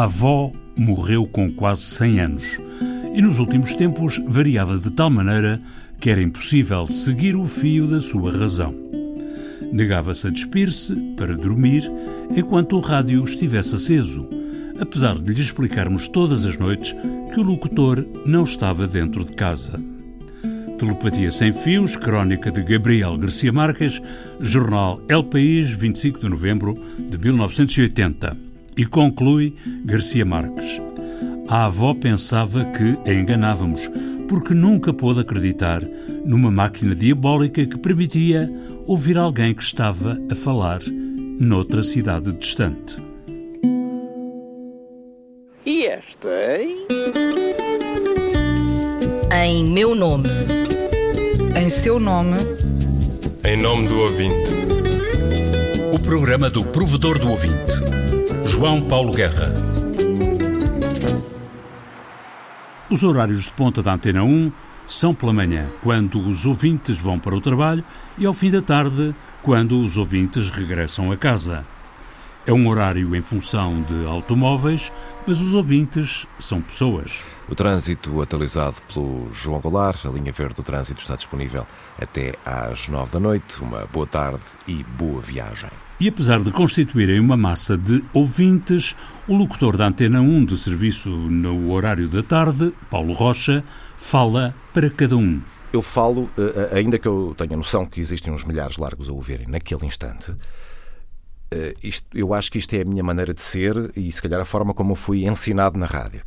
A avó morreu com quase 100 anos e nos últimos tempos variava de tal maneira que era impossível seguir o fio da sua razão. Negava-se a despir-se para dormir enquanto o rádio estivesse aceso, apesar de lhe explicarmos todas as noites que o locutor não estava dentro de casa. Telepatia Sem Fios, crónica de Gabriel Garcia Marques, jornal El País, 25 de novembro de 1980. E conclui Garcia Marques. A avó pensava que a enganávamos, porque nunca pôde acreditar numa máquina diabólica que permitia ouvir alguém que estava a falar noutra cidade distante. E esta, hein? Em meu nome. Em seu nome. Em nome do ouvinte. O programa do provedor do ouvinte João Paulo Guerra. Os horários de ponta da Antena 1 são pela manhã, quando os ouvintes vão para o trabalho, e ao fim da tarde, quando os ouvintes regressam a casa. É um horário em função de automóveis, mas os ouvintes são pessoas. O trânsito atualizado pelo João Goulart, a linha verde do trânsito está disponível até às nove da noite. Uma boa tarde e boa viagem. E apesar de constituírem uma massa de ouvintes, o locutor da Antena 1 de serviço no horário da tarde, Paulo Rocha, fala para cada um. Eu falo, eh, eh, ainda que eu tenha noção que existem uns milhares largos a ouvirem naquele instante, eh, isto, eu acho que isto é a minha maneira de ser e se calhar a forma como eu fui ensinado na rádio.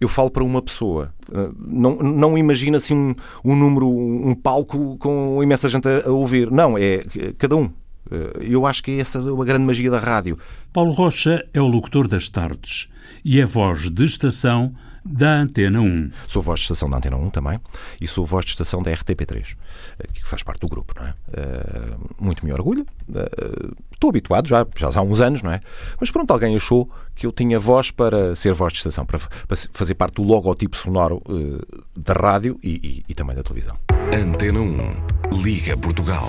Eu falo para uma pessoa. Não, não imagina assim um, um número, um palco com imensa gente a, a ouvir. Não, é cada um. Eh, eu acho que essa é a grande magia da rádio. Paulo Rocha é o locutor das tardes e é voz de estação da Antena 1. Sou voz de estação da Antena 1 também e sou voz de estação da RTP3, eh, que faz parte do grupo, não é? Uh, muito me orgulho. Uh, estou habituado já, já há uns anos, não é? Mas pronto, alguém achou que eu tinha voz para ser voz de estação, para, para fazer parte do logotipo sonoro uh, da rádio e, e, e também da televisão. Antena 1, Liga Portugal.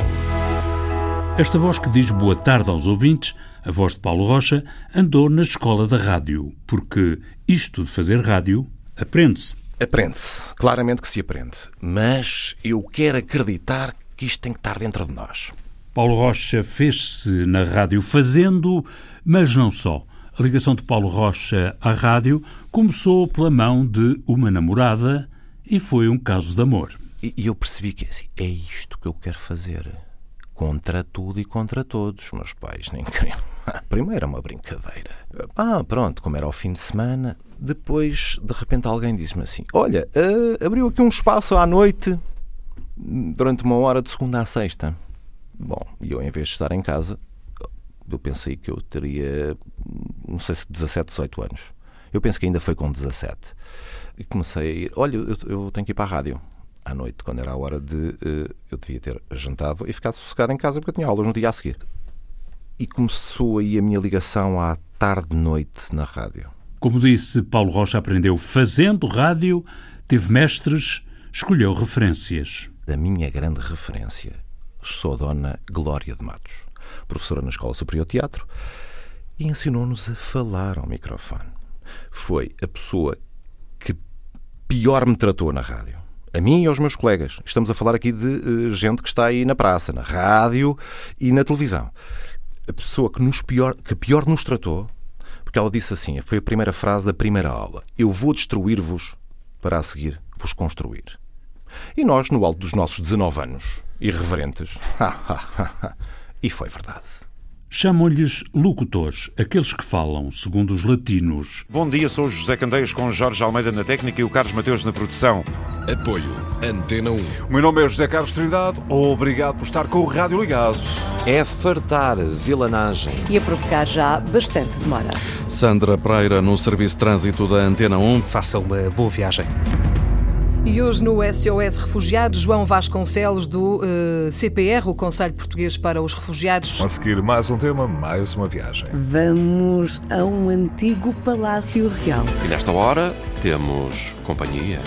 Esta voz que diz boa tarde aos ouvintes, a voz de Paulo Rocha, andou na escola da rádio, porque isto de fazer rádio aprende-se. Aprende-se, claramente que se aprende. Mas eu quero acreditar que isto tem que estar dentro de nós. Paulo Rocha fez-se na rádio fazendo, mas não só. A ligação de Paulo Rocha à rádio começou pela mão de uma namorada e foi um caso de amor. E eu percebi que assim, é isto que eu quero fazer contra tudo e contra todos. Meus pais nem queriam. Primeiro era uma brincadeira. Ah, pronto, como era ao fim de semana. Depois, de repente, alguém disse-me assim: Olha, uh, abriu aqui um espaço à noite durante uma hora de segunda a sexta. Bom, e eu, em vez de estar em casa, eu pensei que eu teria, não sei se 17, 18 anos. Eu penso que ainda foi com 17. E comecei a ir: Olha, eu, eu tenho que ir para a rádio à noite, quando era a hora de. Uh, eu devia ter jantado e ficado sossegado em casa porque eu tinha aulas no dia a seguir. E começou aí a minha ligação à tarde-noite na rádio. Como disse, Paulo Rocha aprendeu fazendo rádio, teve mestres, escolheu referências. Da minha grande referência, sou a dona Glória de Matos, professora na Escola Superior de Teatro, e ensinou-nos a falar ao microfone. Foi a pessoa que pior me tratou na rádio a mim e aos meus colegas. Estamos a falar aqui de uh, gente que está aí na praça, na rádio e na televisão. A pessoa que, nos pior, que pior nos tratou, porque ela disse assim, foi a primeira frase da primeira aula: Eu vou destruir-vos para a seguir vos construir. E nós, no alto dos nossos 19 anos, irreverentes, e foi verdade. Chamam-lhes locutores, aqueles que falam, segundo os latinos. Bom dia, sou José Candeias com Jorge Almeida na técnica e o Carlos Mateus na produção. Apoio Antena 1. O meu nome é José Carlos Trindade. Obrigado por estar com o rádio ligado. É fartar vilanagem. E a provocar já bastante demora. Sandra Pereira no Serviço de Trânsito da Antena 1. Faça uma boa viagem. E hoje no SOS Refugiados, João Vasconcelos do uh, eh, CPR, o Conselho Português para os Refugiados. A seguir mais um tema, mais uma viagem. Vamos a um antigo Palácio Real. E nesta hora temos companhia.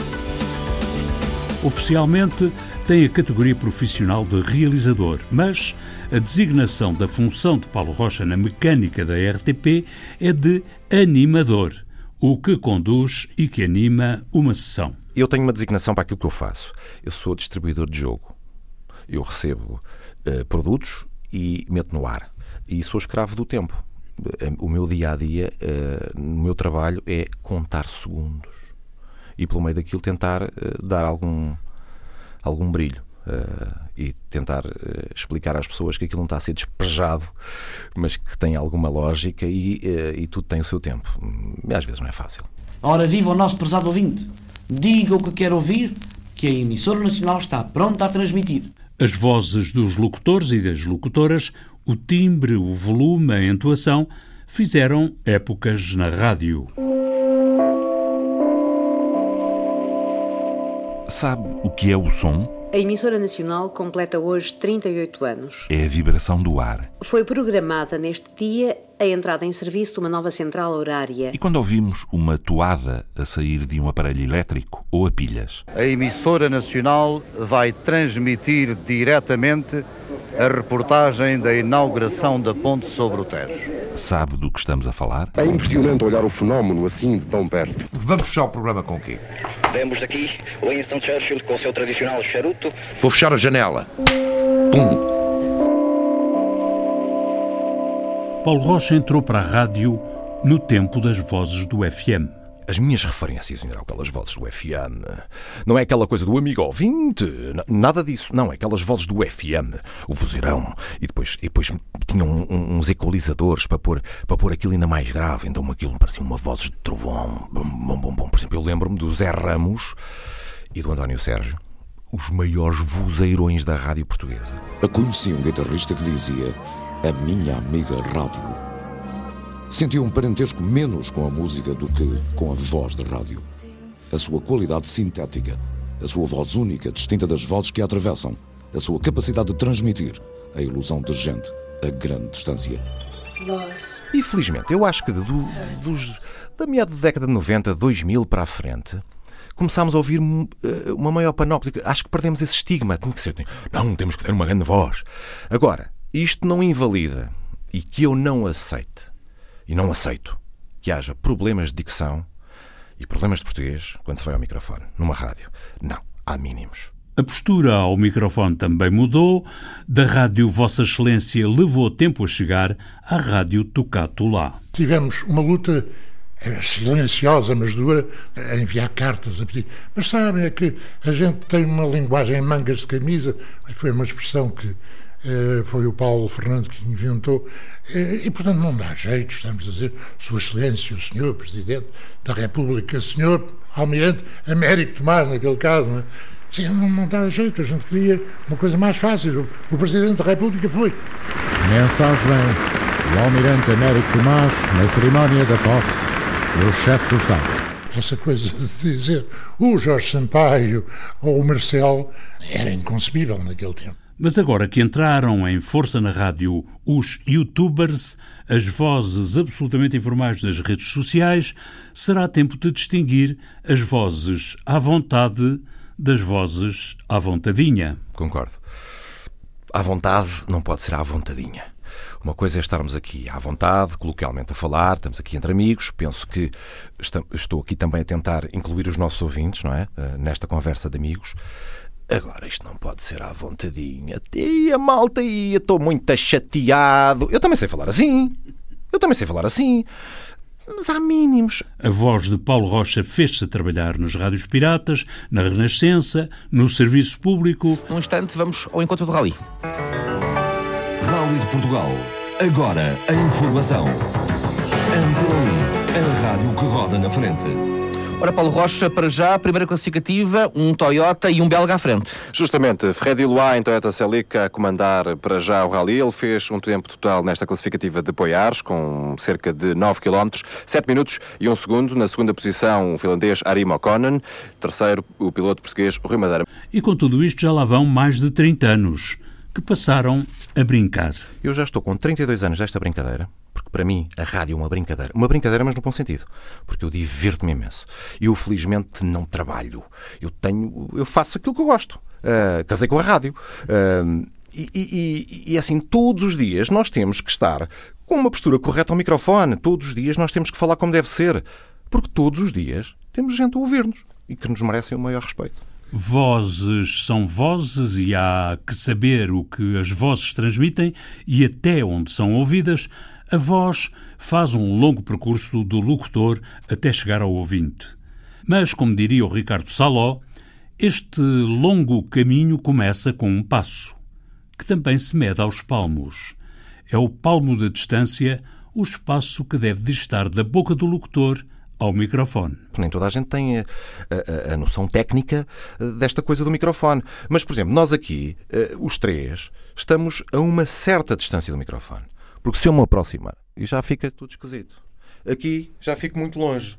Oficialmente tem a categoria profissional de realizador, mas a designação da função de Paulo Rocha na mecânica da RTP é de animador o que conduz e que anima uma sessão. Eu tenho uma designação para aquilo que eu faço. Eu sou distribuidor de jogo. Eu recebo uh, produtos e meto no ar. E sou escravo do tempo. O meu dia a dia, uh, no meu trabalho, é contar segundos. E pelo meio daquilo tentar uh, dar algum, algum brilho. Uh, e tentar uh, explicar às pessoas que aquilo não está a ser despejado, mas que tem alguma lógica e, e tudo tem o seu tempo. E às vezes não é fácil. Ora, viva o nosso prezado ouvinte! Diga o que quer ouvir, que a emissora nacional está pronta a transmitir. As vozes dos locutores e das locutoras, o timbre, o volume, a entoação, fizeram épocas na rádio. Sabe o que é o som? A emissora nacional completa hoje 38 anos. É a vibração do ar. Foi programada neste dia a entrada em serviço de uma nova central horária. E quando ouvimos uma toada a sair de um aparelho elétrico ou a pilhas? A emissora nacional vai transmitir diretamente a reportagem da inauguração da ponte sobre o Tejo. Sabe do que estamos a falar? É impressionante olhar o fenómeno assim de tão perto. Vamos fechar o programa com o quê? Vemos daqui Winston Churchill com o seu tradicional charuto. Vou fechar a janela. Pum! Paulo Rocha entrou para a rádio no tempo das vozes do FM. As minhas referências, em geral, pelas vozes do FM, não é aquela coisa do amigo ouvinte, nada disso. Não, é aquelas vozes do FM, o vozeirão, e depois, e depois tinham uns equalizadores para pôr, para pôr aquilo ainda mais grave, então aquilo parecia uma voz de trovão. Bom, bom, bom, bom. Por exemplo, eu lembro-me do Zé Ramos e do António Sérgio, os maiores vozeirões da rádio portuguesa. Conheci um guitarrista que dizia: A minha amiga rádio sentia um parentesco menos com a música do que com a voz da rádio. A sua qualidade sintética, a sua voz única, distinta das vozes que a atravessam, a sua capacidade de transmitir a ilusão de gente a grande distância. E felizmente, eu acho que do, dos, da meada da década de 90, 2000 para a frente, começámos a ouvir eh, uma maior panóplia. Acho que perdemos esse estigma. Tem que ser, não, temos que ter uma grande voz. Agora, isto não invalida e que eu não aceite e não aceito que haja problemas de dicção e problemas de português quando se vai ao microfone, numa rádio. Não, há mínimos. A postura ao microfone também mudou. Da rádio Vossa Excelência levou tempo a chegar à rádio Tocato lá. Tivemos uma luta eh, silenciosa, mas dura, a enviar cartas, a pedir. Mas sabem, é que a gente tem uma linguagem em mangas de camisa, foi uma expressão que foi o Paulo Fernando que inventou, eh, e portanto não dá jeito, estamos a dizer, Sua Excelência, o Senhor Presidente da República, Senhor Almirante Américo Tomás, naquele caso, não, é? Sim, não, não dá jeito, a gente queria uma coisa mais fácil. O, o Presidente da República foi. Mensagem do Almirante Américo Tomás na cerimónia da posse do chefe do Estado essa coisa de dizer o Jorge Sampaio ou o Marcel era inconcebível naquele tempo. Mas agora que entraram em força na rádio os youtubers, as vozes absolutamente informais das redes sociais, será tempo de distinguir as vozes à vontade das vozes à vontadinha. Concordo. À vontade não pode ser à vontadinha. Uma coisa é estarmos aqui à vontade, coloquialmente a falar, estamos aqui entre amigos. Penso que estou aqui também a tentar incluir os nossos ouvintes, não é? Eh, nesta conversa de amigos. Agora isto não pode ser à vontadinha. E a malta ia, estou muito chateado. Eu também sei falar assim. Eu também sei falar assim. Mas há mínimos. A voz de Paulo Rocha fez-se a trabalhar nas rádios piratas, na Renascença, no serviço público. Num instante, vamos ao encontro do Rally. Rally de Portugal. Agora, a informação. Antena a rádio que roda na frente. Ora, Paulo Rocha, para já, primeira classificativa, um Toyota e um belga à frente. Justamente, Freddy Loa em Toyota Celica a comandar para já o Rally. Ele fez um tempo total nesta classificativa de Poiares, com cerca de 9 km, 7 minutos e 1 segundo. Na segunda posição, o finlandês Arim O'Connor. Terceiro, o piloto português Rui Madeira. E com tudo isto já lá vão mais de 30 anos que passaram a brincar. Eu já estou com 32 anos desta brincadeira porque para mim a rádio é uma brincadeira. Uma brincadeira, mas no bom sentido, porque eu divirto-me imenso. Eu, felizmente, não trabalho. Eu tenho, eu faço aquilo que eu gosto. Uh, casei com a rádio. Uh, e, e, e, assim, todos os dias nós temos que estar com uma postura correta ao microfone. Todos os dias nós temos que falar como deve ser. Porque todos os dias temos gente a ouvir-nos e que nos merecem o maior respeito. Vozes são vozes e há que saber o que as vozes transmitem e até onde são ouvidas. A voz faz um longo percurso do locutor até chegar ao ouvinte. Mas, como diria o Ricardo Saló, este longo caminho começa com um passo, que também se mede aos palmos. É o palmo da distância o espaço que deve distar da boca do locutor ao microfone. Nem toda a gente tem a, a, a, noção técnica eh, desta coisa do microfone. Mas, por exemplo, nós aqui, eh, os três, estamos a uma certa distância do microfone. Porque se eu me aproximar, e já fica tudo esquisito. Aqui já fico muito longe.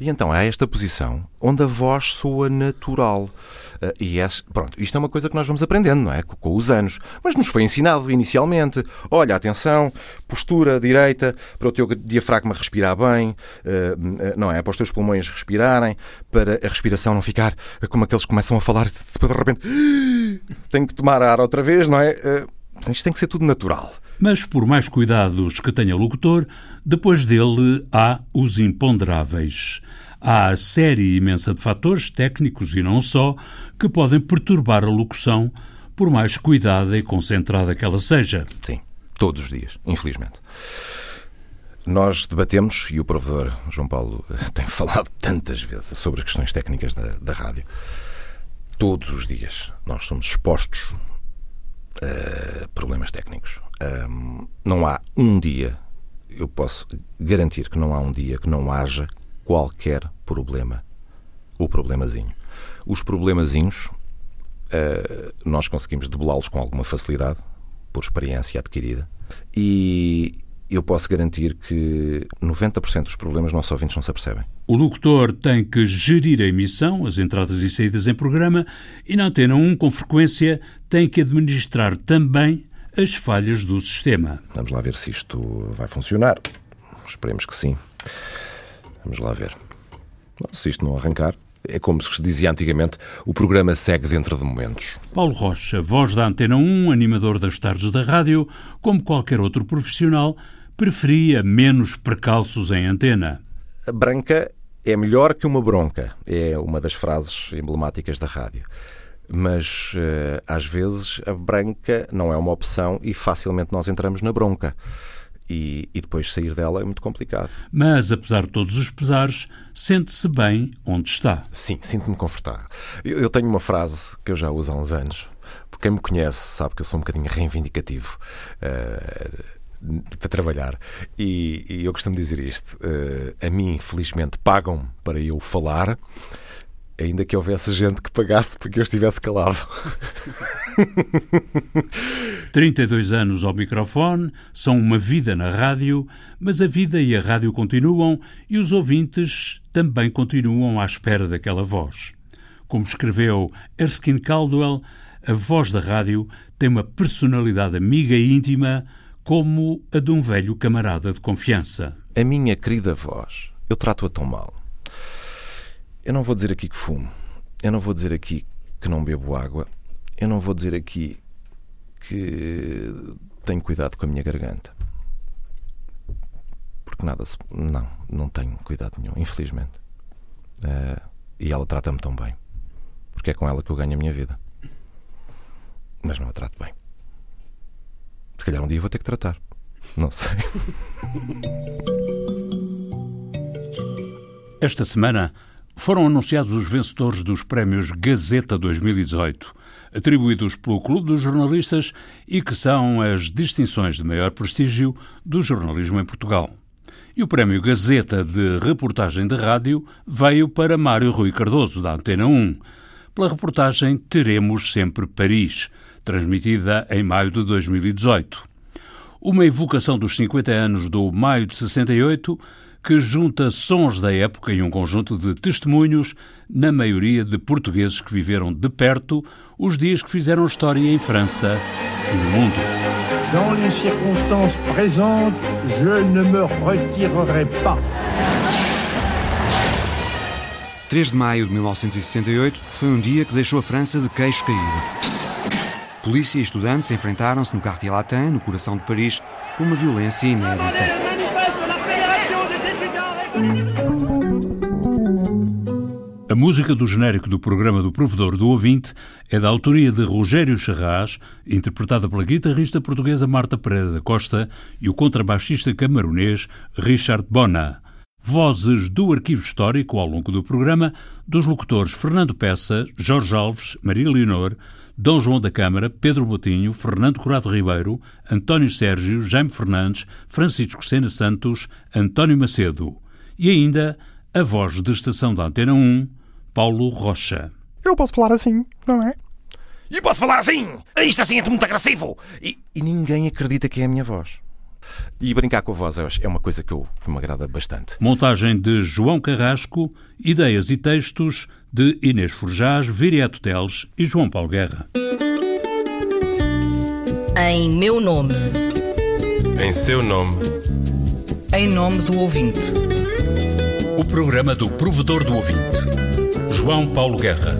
E então há esta posição onde a voz soa natural. Uh, e é, pronto, isto é uma coisa que nós vamos aprendendo, não é? Com, com, os anos. Mas nos foi ensinado inicialmente. Olha, atenção, postura direita para o teu diafragma respirar bem, uh, não é? Para os teus pulmões respirarem, para a respiração não ficar como aqueles que começam a falar depois de repente tenho que tomar ar outra vez, não é? Uh, isto tem que ser tudo natural. Mas, por mais cuidados que tenha o locutor, depois dele há os imponderáveis. Há a série imensa de fatores, técnicos e não só, que podem perturbar a locução, por mais cuidada e concentrada que ela seja. Sim, todos os dias, infelizmente. Nós debatemos, e o provedor João Paulo tem falado tantas vezes sobre as questões técnicas da, da rádio. Todos os dias nós somos expostos a problemas técnicos. Um, não há um dia, eu posso garantir que não há um dia que não haja qualquer problema ou problemazinho. Os problemazinhos uh, nós conseguimos debelá-los com alguma facilidade, por experiência adquirida, e eu posso garantir que 90% dos problemas nossos ouvintes não se apercebem. O locutor tem que gerir a emissão, as entradas e saídas em programa, e na Antena 1, com frequência, tem que administrar também as falhas do sistema. Vamos lá ver se isto vai funcionar. Esperemos que sim. Vamos lá ver. Se isto não arrancar, é como se dizia antigamente, o programa segue dentro de momentos. Paulo Rocha, voz da Antena 1, animador das tardes da rádio, como qualquer outro profissional, preferia menos precalços em antena. A branca é melhor que uma bronca, é uma das frases emblemáticas da rádio mas uh, às vezes a branca não é uma opção e facilmente nós entramos na bronca. E, e depois sair dela é muito complicado. Mas, apesar de todos os pesares, sente-se bem onde está. Sim, sinto-me confortável. Eu, eu, tenho uma frase que eu já uso há uns anos. Quem me conhece sabe que eu sou um bocadinho reivindicativo. Uh, para trabalhar. E, e, eu costumo dizer isto: uh, a mim, felizmente, pagam para eu falar, ainda que houvesse gente que pagasse porque eu estivesse calado. 32 anos ao microfone, são uma vida na rádio, mas a vida e a rádio continuam e os ouvintes também continuam à espera daquela voz. Como escreveu Erskine Caldwell, a voz da rádio tem uma personalidade amiga e íntima como a de um velho camarada de confiança. A minha querida voz, eu trato-a tão mal eu não vou dizer aqui que fumo. Eu não vou dizer aqui que não bebo água. Eu não vou dizer aqui que tenho cuidado com a minha garganta. Porque nada se. Não, não tenho cuidado nenhum, infelizmente. Uh, e ela trata-me tão bem. Porque é com ela que eu ganho a minha vida. Mas não a trato bem. Se calhar um dia vou ter que tratar. Não sei. Esta semana foram anunciados os vencedores dos prémios Gazeta 2018, atribuídos pelo Clube dos Jornalistas e que são as distinções de maior prestígio do jornalismo em Portugal. E o prémio Gazeta de Reportagem de Rádio veio para Mário Rui Cardoso, da Antena 1, pela reportagem Teremos Sempre Paris, transmitida em maio de 2018. Uma evocação dos 50 anos do Maio de 68 que junta sons da época e um conjunto de testemunhos, na maioria de portugueses que viveram de perto os dias que fizeram história em França e no mundo. Dans les circonstances présentes, je ne me retirerai pas. 3 de maio de 1968 foi um dia que deixou a França de queixo caído. Polícia e estudantes enfrentaram-se no Quartier Latin, no coração de Paris, com uma violência inédita. música do genérico do programa do Provedor do Ouvinte é da autoria de Rogério Charras, interpretada pela guitarrista portuguesa Marta Pereira da Costa e o contrabaixista camaronês Richard Bona. Vozes do arquivo histórico ao longo do programa dos locutores Fernando Peça, Jorge Alves, Maria Leonor, Dom João da Câmara, Pedro Botinho, Fernando Corrado Ribeiro, António Sérgio, Jaime Fernandes, Francisco Sena Santos, António Macedo. E ainda a voz de estação da Antena 1, Paulo Rocha. Eu posso falar assim, não é? E posso falar assim? Isto assim é muito agressivo! E, e ninguém acredita que é a minha voz. E brincar com a voz é uma coisa que, eu, que me agrada bastante. Montagem de João Carrasco, ideias e textos de Inês Forjás, Viriato Teles e João Paulo Guerra. Em meu nome. Em seu nome. Em nome do ouvinte. O programa do provedor do ouvinte. João Paulo Guerra.